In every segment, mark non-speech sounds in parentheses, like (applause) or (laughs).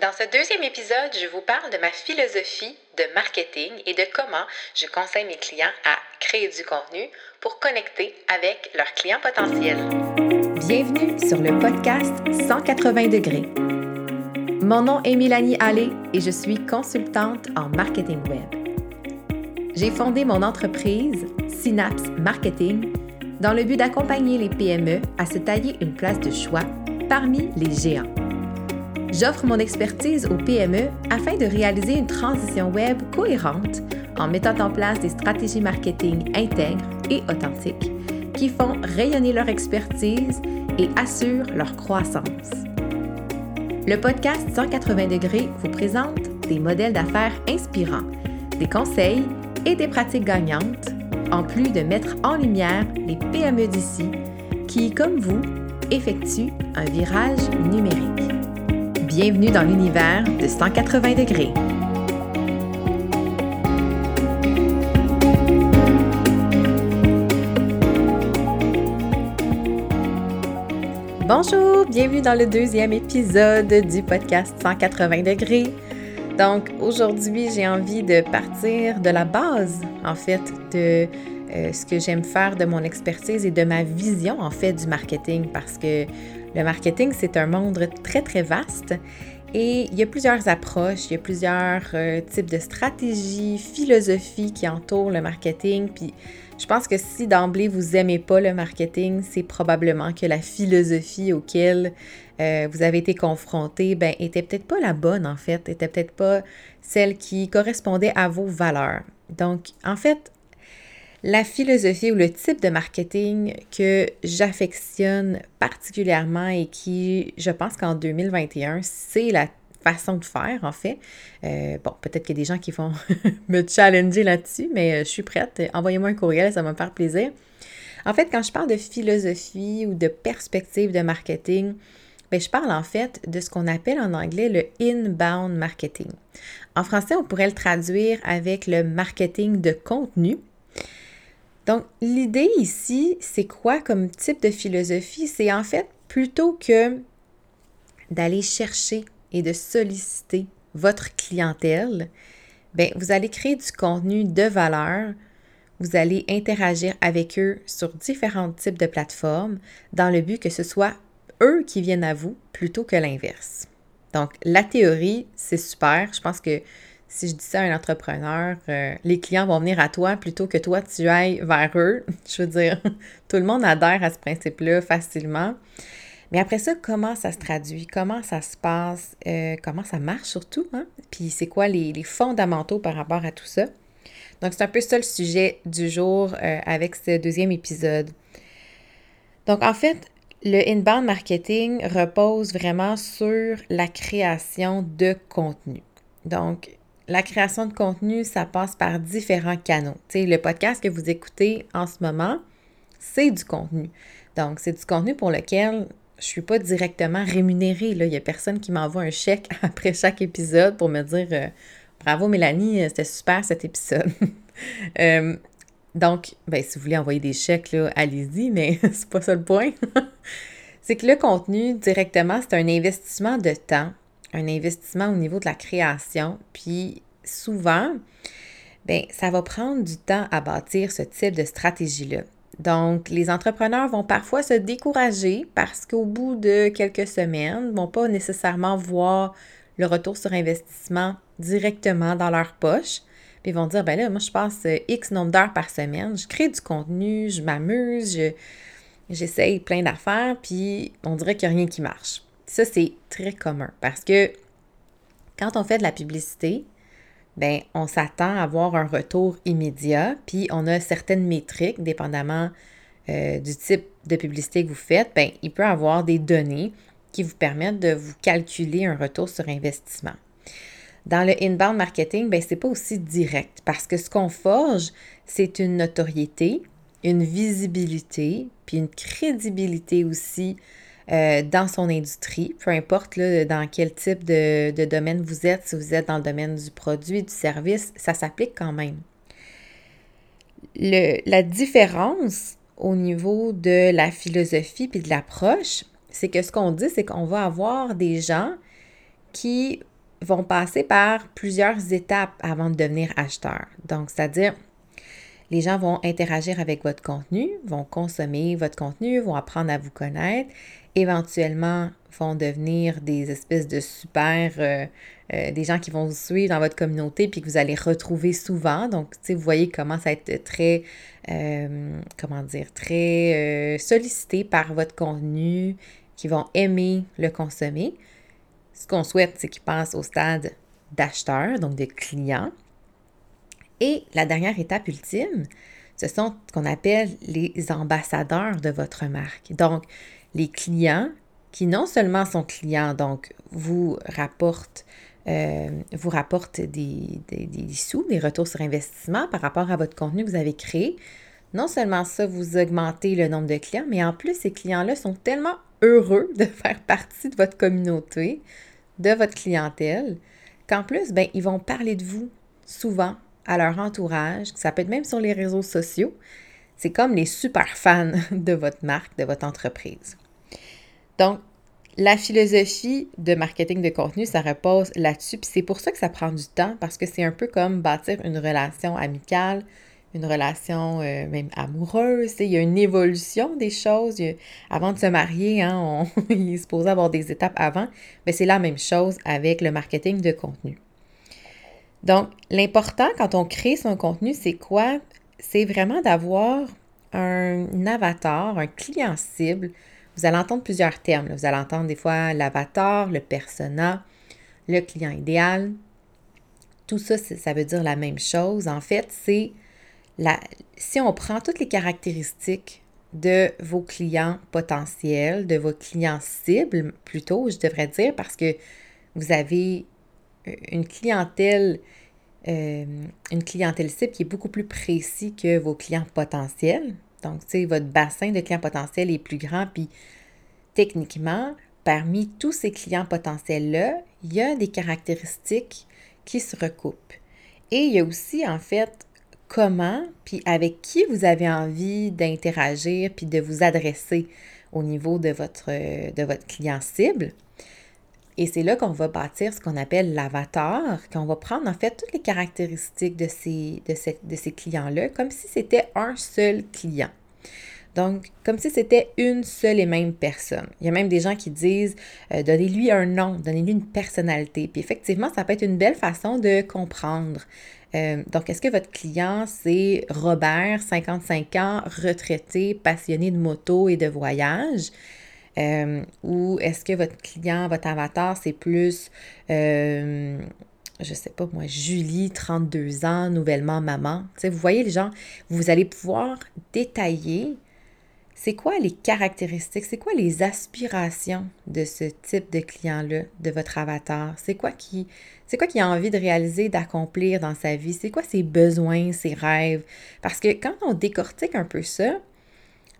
Dans ce deuxième épisode, je vous parle de ma philosophie de marketing et de comment je conseille mes clients à créer du contenu pour connecter avec leurs clients potentiels. Bienvenue sur le podcast 180 degrés. Mon nom est Mélanie Allé et je suis consultante en marketing web. J'ai fondé mon entreprise Synapse Marketing dans le but d'accompagner les PME à se tailler une place de choix parmi les géants. J'offre mon expertise aux PME afin de réaliser une transition web cohérente en mettant en place des stratégies marketing intègres et authentiques qui font rayonner leur expertise et assurent leur croissance. Le podcast 180 degrés vous présente des modèles d'affaires inspirants, des conseils et des pratiques gagnantes, en plus de mettre en lumière les PME d'ici qui, comme vous, effectuent un virage numérique. Bienvenue dans l'univers de 180 degrés. Bonjour, bienvenue dans le deuxième épisode du podcast 180 degrés. Donc aujourd'hui, j'ai envie de partir de la base, en fait, de euh, ce que j'aime faire, de mon expertise et de ma vision, en fait, du marketing, parce que le marketing, c'est un monde très, très vaste et il y a plusieurs approches, il y a plusieurs euh, types de stratégies, philosophies qui entourent le marketing. Puis je pense que si d'emblée vous n'aimez pas le marketing, c'est probablement que la philosophie auquel euh, vous avez été confronté, ben, était peut-être pas la bonne en fait, était peut-être pas celle qui correspondait à vos valeurs. Donc, en fait, la philosophie ou le type de marketing que j'affectionne particulièrement et qui, je pense qu'en 2021, c'est la façon de faire, en fait. Euh, bon, peut-être qu'il y a des gens qui vont (laughs) me challenger là-dessus, mais euh, je suis prête. Envoyez-moi un courriel, ça va me faire plaisir. En fait, quand je parle de philosophie ou de perspective de marketing, bien, je parle en fait de ce qu'on appelle en anglais le inbound marketing. En français, on pourrait le traduire avec le marketing de contenu. Donc, l'idée ici, c'est quoi comme type de philosophie? C'est en fait plutôt que d'aller chercher et de solliciter votre clientèle, bien, vous allez créer du contenu de valeur, vous allez interagir avec eux sur différents types de plateformes dans le but que ce soit eux qui viennent à vous plutôt que l'inverse. Donc, la théorie, c'est super. Je pense que si je dis ça à un entrepreneur, euh, les clients vont venir à toi plutôt que toi tu ailles vers eux. (laughs) Je veux dire, tout le monde adhère à ce principe-là facilement. Mais après ça, comment ça se traduit? Comment ça se passe? Euh, comment ça marche surtout? Hein? Puis c'est quoi les, fondamentaux par rapport à tout ça? Donc c'est un peu ça le sujet du jour euh, avec ce deuxième épisode. Donc en fait, le inbound marketing repose vraiment sur la création de contenu. Donc, la création de contenu, ça passe par différents canaux. Tu sais, le podcast que vous écoutez en ce moment, c'est du contenu. Donc, c'est du contenu pour lequel je ne suis pas directement rémunérée. Là. Il n'y a personne qui m'envoie un chèque (laughs) après chaque épisode pour me dire euh, Bravo Mélanie, c'était super cet épisode. (laughs) Euh, donc, ben, si vous voulez envoyer des chèques, allez-y, mais (laughs) c'est pas ça le point. c'est que le contenu, directement, c'est un investissement de temps un investissement au niveau de la création. Puis souvent, bien, ça va prendre du temps à bâtir ce type de stratégie-là. Donc, les entrepreneurs vont parfois se décourager parce qu'au bout de quelques semaines, ne vont pas nécessairement voir le retour sur investissement directement dans leur poche. Puis ils vont dire, ben là, moi, je passe X nombre d'heures par semaine, je crée du contenu, je m'amuse, j'essaye plein d'affaires, puis on dirait qu'il n'y a rien qui marche. Ça, c'est très commun parce que quand on fait de la publicité, ben, on s'attend à avoir un retour immédiat, puis on a certaines métriques, dépendamment euh, du type de publicité que vous faites, ben, il peut y avoir des données qui vous permettent de vous calculer un retour sur investissement. Dans le inbound marketing, ben, ce n'est pas aussi direct parce que ce qu'on forge, c'est une notoriété, une visibilité, puis une crédibilité aussi euh, dans son industrie, peu importe dans quel type de, domaine vous êtes, si vous êtes dans le domaine du produit, du service, ça s'applique quand même. la différence au niveau de la philosophie puis de l'approche, c'est que ce qu'on dit, c'est qu'on va avoir des gens qui vont passer par plusieurs étapes avant de devenir acheteurs. Donc, c'est-à-dire, les gens vont interagir avec votre contenu, vont consommer votre contenu, vont apprendre à vous connaître, éventuellement vont devenir des espèces de super, euh, euh, des gens qui vont vous suivre dans votre communauté puis que vous allez retrouver souvent. Donc, vous voyez comment ça va être très, euh, comment dire, très sollicité par votre contenu, qui vont aimer le consommer. Ce qu'on souhaite, c'est qu'ils passent au stade d'acheteur, donc de client. Et la dernière étape ultime, ce sont ce qu'on appelle les ambassadeurs de votre marque. Donc, les clients qui non seulement sont clients, donc vous rapportent, euh, vous rapportent des, des, sous, des retours sur investissement par rapport à votre contenu que vous avez créé. Non seulement ça, vous augmentez le nombre de clients, mais en plus, ces clients-là sont tellement heureux de (laughs) faire partie de votre communauté, de votre clientèle, qu'en plus, ben, ils vont parler de vous souvent à leur entourage, ça peut être même sur les réseaux sociaux. C'est comme les super fans (laughs) de votre marque, de votre entreprise. Donc, la philosophie de marketing de contenu, ça repose là-dessus. Puis c'est pour ça que ça prend du temps, parce que c'est un peu comme bâtir une relation amicale, une relation euh, même amoureuse. Il y a une évolution des choses. avant de se marier, hein, on, (laughs) il est supposé avoir des étapes avant, mais c'est la même chose avec le marketing de contenu. Donc, l'important quand on crée son contenu, c'est quoi? C'est vraiment d'avoir un avatar, un client cible. Vous allez entendre plusieurs termes. Vous allez entendre des fois l'avatar, le persona, le client idéal. Tout ça, ça veut dire la même chose. En fait, c'est la, si on prend toutes les caractéristiques de vos clients potentiels, de vos clients cibles, plutôt, je devrais dire, parce que vous avez une clientèle, euh, une clientèle cible qui est beaucoup plus précis que vos clients potentiels. Donc, tu sais, votre bassin de clients potentiels est plus grand, puis techniquement, parmi tous ces clients potentiels-là, il y a des caractéristiques qui se recoupent. Et il y a aussi, en fait, comment, puis avec qui vous avez envie d'interagir, puis de vous adresser au niveau de votre, de votre client cible. Et c'est là qu'on va bâtir ce qu'on appelle l'avatar, qu'on va prendre en fait toutes les caractéristiques de ces, de de ces clients-là, comme si c'était un seul client. Donc, comme si c'était une seule et même personne. Il y a même des gens qui disent euh, donnez-lui un nom, donnez-lui une personnalité. Puis effectivement, ça peut être une belle façon de comprendre. Euh, donc, est-ce que votre client, c'est Robert, 55 ans, retraité, passionné de moto et de voyage? Euh, ou est-ce que votre client, votre avatar, c'est plus, euh, je sais pas moi, Julie, 32 ans, nouvellement maman? vous voyez les gens, vous allez pouvoir détailler c'est quoi les caractéristiques, c'est quoi les aspirations de ce type de client-là, de votre avatar? C'est quoi qui, c'est quoi qu'il a envie de réaliser, d'accomplir dans sa vie? C'est quoi ses besoins, ses rêves? Parce que quand on décortique un peu ça,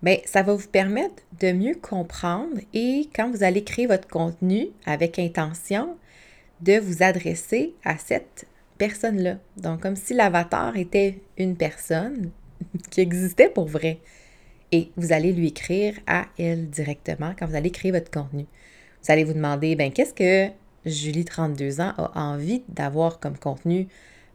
Bien, ça va vous permettre de mieux comprendre et quand vous allez créer votre contenu avec intention, de vous adresser à cette personne-là. Donc, comme si l'avatar était une personne (laughs) qui existait pour vrai. Et vous allez lui écrire à elle directement quand vous allez créer votre contenu. Vous allez vous demander, ben qu'est-ce que Julie, 32 ans, a envie d'avoir comme contenu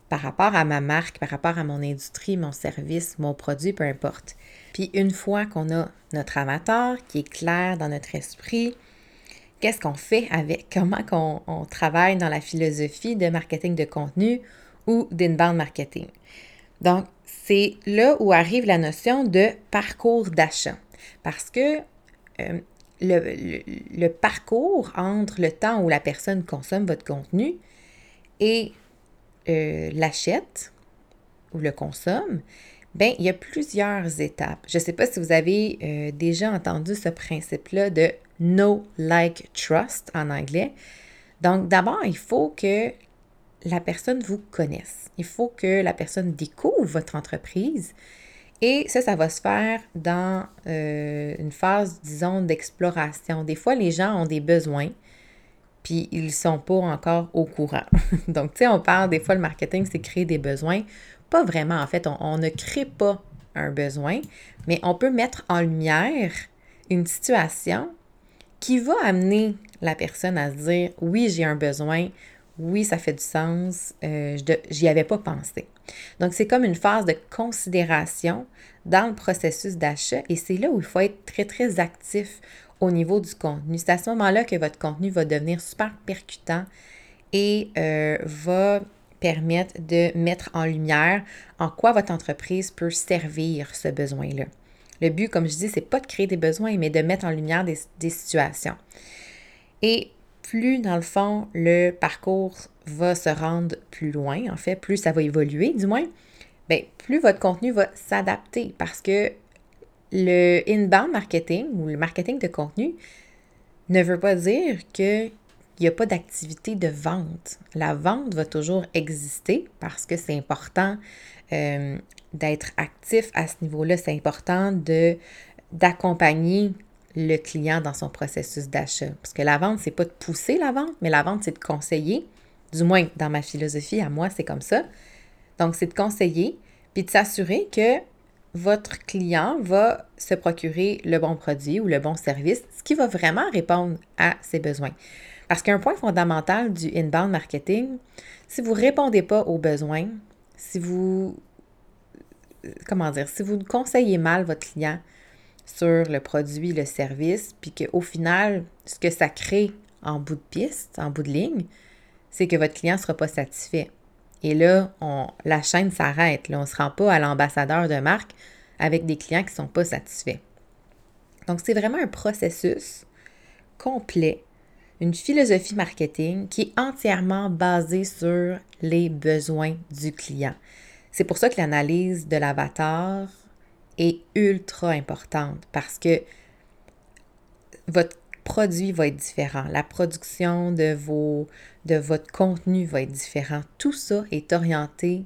par rapport à ma marque, par rapport à mon industrie, mon service, mon produit, peu importe. Puis une fois qu'on a notre avatar qui est clair dans notre esprit, qu'est-ce qu'on fait avec, (laughs) comment qu'on, on travaille dans la philosophie de marketing de contenu ou d'inbound marketing? Donc, c'est là où arrive la notion de parcours d'achat. Parce que euh, le, parcours entre le temps où la personne consomme votre contenu et euh, l'achète ou le consomme, ben il y a plusieurs étapes. Je ne sais pas si vous avez euh, déjà entendu ce principe-là de know, like, trust en anglais. Donc, d'abord, il faut que la personne vous connaisse. Il faut que la personne découvre votre entreprise. Et ça, ça va se faire dans euh, une phase, disons, d'exploration. Des fois, les gens ont des besoins, puis ils ne sont pas encore au courant. (laughs) Donc, tu sais, on parle des fois, le marketing, c'est créer des besoins. Pas vraiment, en fait, on, ne crée pas un besoin, mais on peut mettre en lumière une situation qui va amener la personne à se dire oui, j'ai un besoin, oui, ça fait du sens, euh, j'y avais pas pensé. Donc, c'est comme une phase de considération dans le processus d'achat et c'est là où il faut être très, très actif au niveau du contenu. C'est à ce moment-là que votre contenu va devenir super percutant et euh, va permettre de mettre en lumière en quoi votre entreprise peut servir ce besoin-là. Le but, comme je dis, c'est pas de créer des besoins, mais de mettre en lumière des, des situations. Et plus, dans le fond, le parcours va se rendre plus loin, en fait, plus ça va évoluer, du moins, bien, plus votre contenu va s'adapter parce que le inbound marketing ou le marketing de contenu ne veut pas dire qu'il n'y a pas d'activité de vente. La vente va toujours exister parce que c'est important euh, d'être actif à ce niveau-là. C'est important d'accompagner le client dans son processus d'achat. Parce que la vente, c'est pas de pousser la vente, mais la vente, c'est de conseiller. Du moins, dans ma philosophie, à moi, c'est comme ça. Donc, c'est de conseiller, puis de s'assurer que votre client va se procurer le bon produit ou le bon service, ce qui va vraiment répondre à ses besoins. Parce qu'un point fondamental du inbound marketing, si vous ne répondez pas aux besoins, si vous, comment dire, si vous conseillez mal votre client, sur le produit, le service, puis qu'au final, ce que ça crée en bout de piste, en bout de ligne, c'est que votre client ne sera pas satisfait. Et là, on, la chaîne s'arrête. on ne se rend pas à l'ambassadeur de marque avec des clients qui ne sont pas satisfaits. Donc, c'est vraiment un processus complet, une philosophie marketing qui est entièrement basée sur les besoins du client. C'est pour ça que l'analyse de l'avatar, est ultra importante parce que votre produit va être différent, la production de, vos, de votre contenu va être différent. Tout ça est orienté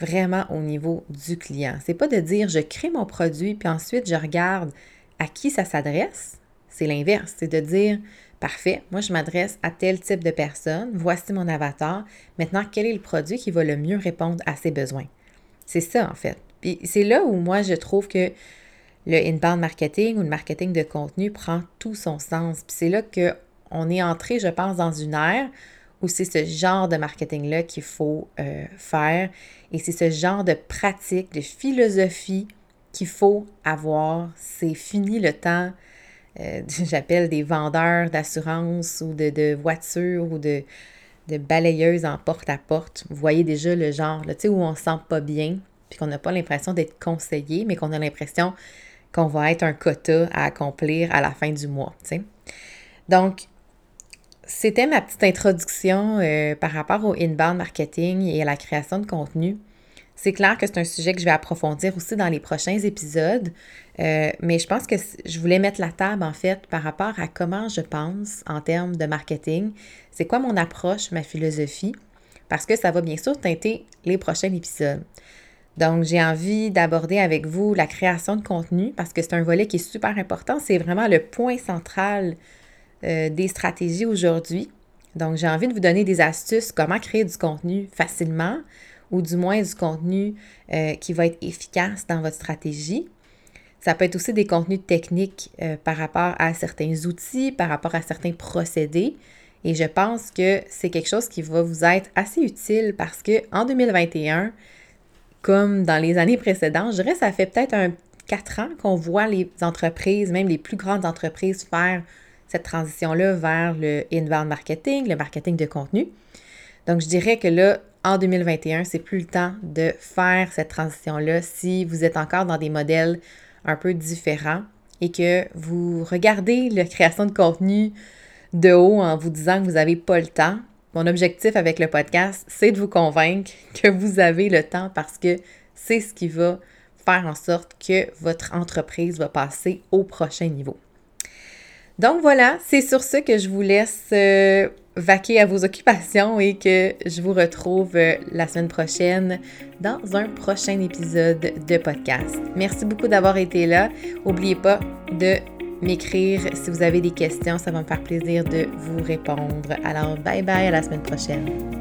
vraiment au niveau du client. C'est pas de dire je crée mon produit puis ensuite je regarde à qui ça s'adresse. C'est l'inverse, c'est de dire parfait, moi je m'adresse à tel type de personne, voici mon avatar. Maintenant, quel est le produit qui va le mieux répondre à ses besoins? C'est ça en fait. Puis c'est là où moi je trouve que le inbound marketing ou le marketing de contenu prend tout son sens. Puis c'est là qu'on est entré, je pense, dans une ère où c'est ce genre de marketing-là qu'il faut euh, faire et c'est ce genre de pratique, de philosophie qu'il faut avoir. C'est fini le temps, euh, (laughs) j'appelle des vendeurs d'assurance ou de, de voitures ou de, de balayeuses en porte-à-porte. Vous voyez déjà le genre, là, où on ne se sent pas bien, puis qu'on n'a pas l'impression d'être conseillé, mais qu'on a l'impression qu'on va être un quota à accomplir à la fin du mois. Donc, c'était ma petite introduction euh, par rapport au inbound marketing et à la création de contenu. C'est clair que c'est un sujet que je vais approfondir aussi dans les prochains épisodes, euh, mais je pense que je voulais mettre la table en fait par rapport à comment je pense en termes de marketing. C'est quoi mon approche, ma philosophie, parce que ça va bien sûr teinter les prochains épisodes. Donc, j'ai envie d'aborder avec vous la création de contenu parce que c'est un volet qui est super important. C'est vraiment le point central euh, des stratégies aujourd'hui. Donc, j'ai envie de vous donner des astuces comment créer du contenu facilement ou du moins du contenu euh, qui va être efficace dans votre stratégie. Ça peut être aussi des contenus techniques euh, par rapport à certains outils, par rapport à certains procédés. Et je pense que c'est quelque chose qui va vous être assez utile parce qu'en 2021, comme dans les années précédentes. Je dirais que ça fait peut-être un quatre ans qu'on voit les entreprises, même les plus grandes entreprises, faire cette transition-là vers le inbound marketing, le marketing de contenu. Donc, je dirais que là, en 2021, c'est plus le temps de faire cette transition-là si vous êtes encore dans des modèles un peu différents et que vous regardez la création de contenu de haut en vous disant que vous n'avez pas le temps, mon objectif avec le podcast, c'est de vous convaincre que vous avez le temps parce que c'est ce qui va faire en sorte que votre entreprise va passer au prochain niveau. Donc voilà, c'est sur ce que je vous laisse euh, vaquer à vos occupations et que je vous retrouve euh, la semaine prochaine dans un prochain épisode de podcast. Merci beaucoup d'avoir été là. N'oubliez pas de m'écrire si vous avez des questions. Ça va me faire plaisir de vous répondre. Alors, bye bye, à la semaine prochaine.